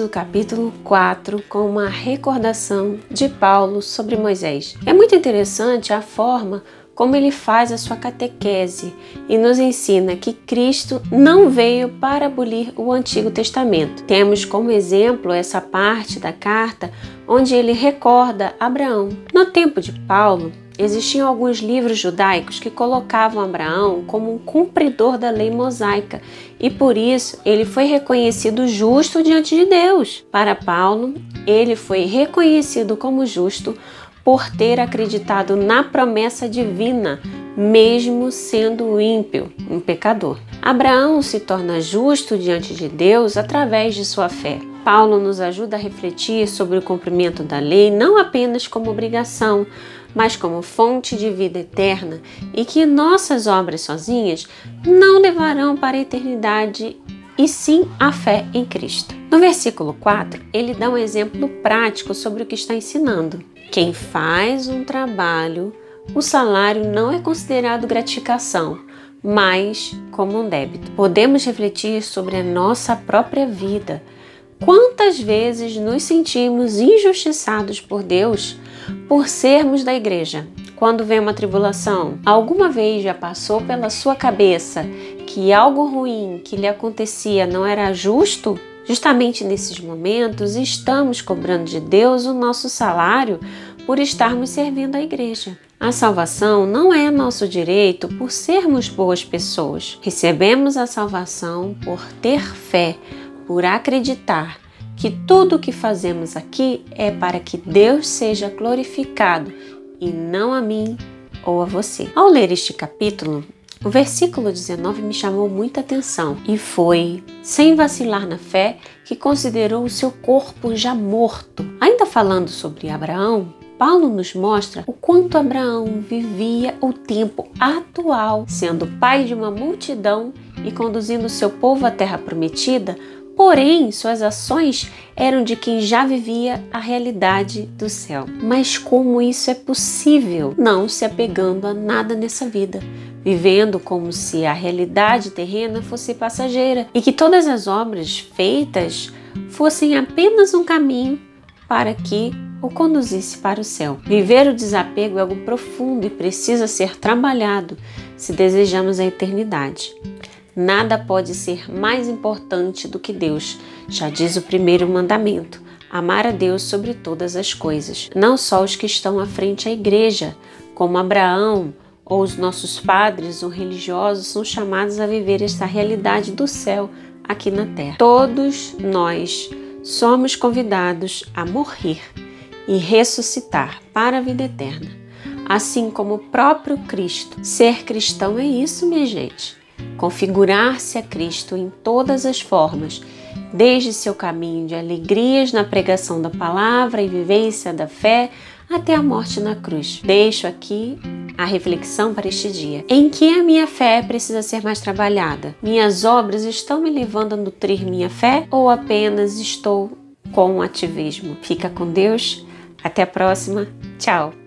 o capítulo 4 com uma recordação de Paulo sobre Moisés. É muito interessante a forma como ele faz a sua catequese e nos ensina que Cristo não veio para abolir o Antigo Testamento. Temos como exemplo essa parte da carta onde ele recorda Abraão. No tempo de Paulo, existiam alguns livros judaicos que colocavam Abraão como um cumpridor da lei mosaica e por isso ele foi reconhecido justo diante de Deus. Para Paulo, ele foi reconhecido como justo por ter acreditado na promessa divina, mesmo sendo ímpio, um pecador. Abraão se torna justo diante de Deus através de sua fé. Paulo nos ajuda a refletir sobre o cumprimento da lei não apenas como obrigação, mas como fonte de vida eterna e que nossas obras sozinhas não levarão para a eternidade e sim a fé em Cristo. No versículo 4, ele dá um exemplo prático sobre o que está ensinando. Quem faz um trabalho, o salário não é considerado gratificação, mas como um débito. Podemos refletir sobre a nossa própria vida. Quantas vezes nos sentimos injustiçados por Deus por sermos da igreja? Quando vem uma tribulação, alguma vez já passou pela sua cabeça que algo ruim que lhe acontecia não era justo? Justamente nesses momentos, estamos cobrando de Deus o nosso salário por estarmos servindo a igreja. A salvação não é nosso direito por sermos boas pessoas. Recebemos a salvação por ter fé, por acreditar que tudo o que fazemos aqui é para que Deus seja glorificado e não a mim ou a você. Ao ler este capítulo, o versículo 19 me chamou muita atenção e foi, sem vacilar na fé, que considerou o seu corpo já morto. Ainda falando sobre Abraão, Paulo nos mostra o quanto Abraão vivia o tempo atual, sendo pai de uma multidão e conduzindo seu povo à terra prometida, Porém, suas ações eram de quem já vivia a realidade do céu. Mas como isso é possível? Não se apegando a nada nessa vida, vivendo como se a realidade terrena fosse passageira e que todas as obras feitas fossem apenas um caminho para que o conduzisse para o céu. Viver o desapego é algo profundo e precisa ser trabalhado se desejamos a eternidade. Nada pode ser mais importante do que Deus, já diz o primeiro mandamento: amar a Deus sobre todas as coisas. Não só os que estão à frente à igreja, como Abraão ou os nossos padres ou religiosos, são chamados a viver esta realidade do céu aqui na terra. Todos nós somos convidados a morrer e ressuscitar para a vida eterna, assim como o próprio Cristo. Ser cristão é isso, minha gente configurar-se a Cristo em todas as formas, desde seu caminho de alegrias na pregação da palavra e vivência da fé até a morte na cruz. Deixo aqui a reflexão para este dia. Em que a minha fé precisa ser mais trabalhada? Minhas obras estão me levando a nutrir minha fé ou apenas estou com ativismo? Fica com Deus. Até a próxima. Tchau.